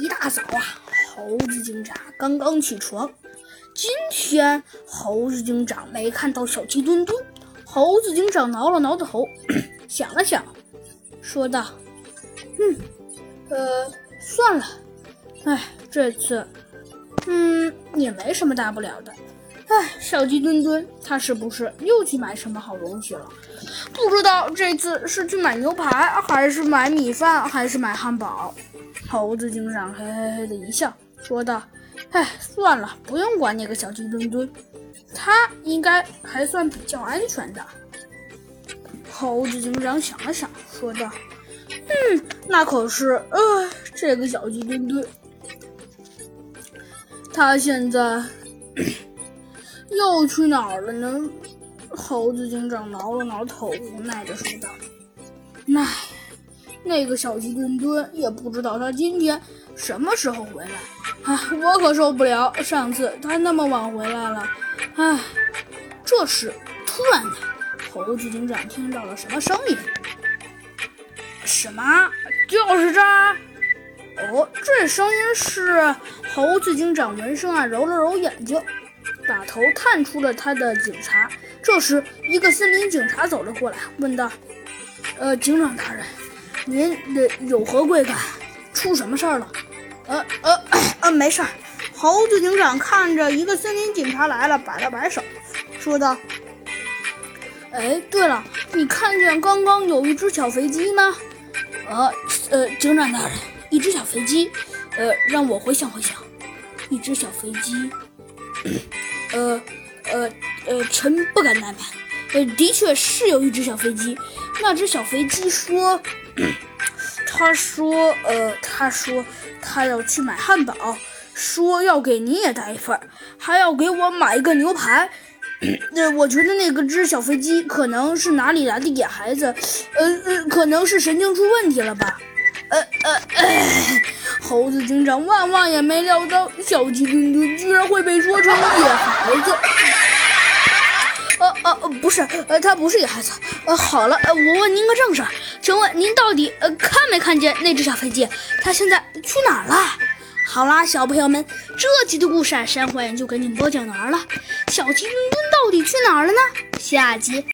一大早啊，猴子警长刚刚起床。今天猴子警长没看到小鸡墩墩。猴子警长挠了挠头，想了想，说道：“嗯，呃，算了。哎，这次，嗯，也没什么大不了的。哎，小鸡墩墩他是不是又去买什么好东西了？不知道这次是去买牛排，还是买米饭，还是买汉堡？”猴子警长嘿嘿嘿的一笑，说道：“哎，算了，不用管那个小鸡墩墩，他应该还算比较安全的。”猴子警长想了想，说道：“嗯，那可是……呃，这个小鸡墩墩，他现在又去哪儿了呢？”猴子警长挠了挠头，无奈的说道：“唉。”那个小鸡墩墩也不知道他今天什么时候回来，唉，我可受不了。上次他那么晚回来了，唉。这时，突然，猴子警长听到了什么声音？什么？就是这儿？哦，这声音是猴子警长闻声啊，揉了揉眼睛，把头探出了他的警察。这时，一个森林警察走了过来，问道：“呃，警长大人。”您的有何贵干？出什么事儿了？呃呃呃，没事儿。猴子警长看着一个森林警察来了，摆了摆手，说道：“哎，对了，你看见刚刚有一只小飞机吗？”呃呃，警长大人，一只小飞机。呃，让我回想回想，一只小飞机。呃呃呃，臣不敢怠慢。呃，的确是有一只小飞机。那只小飞机说。他说：“呃，他说他要去买汉堡，说要给你也带一份，还要给我买一个牛排。那 我觉得那个只小飞机可能是哪里来的野孩子，呃呃，可能是神经出问题了吧？猴子警长万万也没料到，小鸡墩墩居然会被说成野孩子。”呃呃呃，不是，呃，他不是野孩子。呃，好了，呃，我问您个正事儿，请问您到底呃看没看见那只小飞机？它现在去哪儿了？好啦，小朋友们，这集的故事啊，山幻就给你们播讲完了。小鸡墩墩到底去哪儿了呢？下集。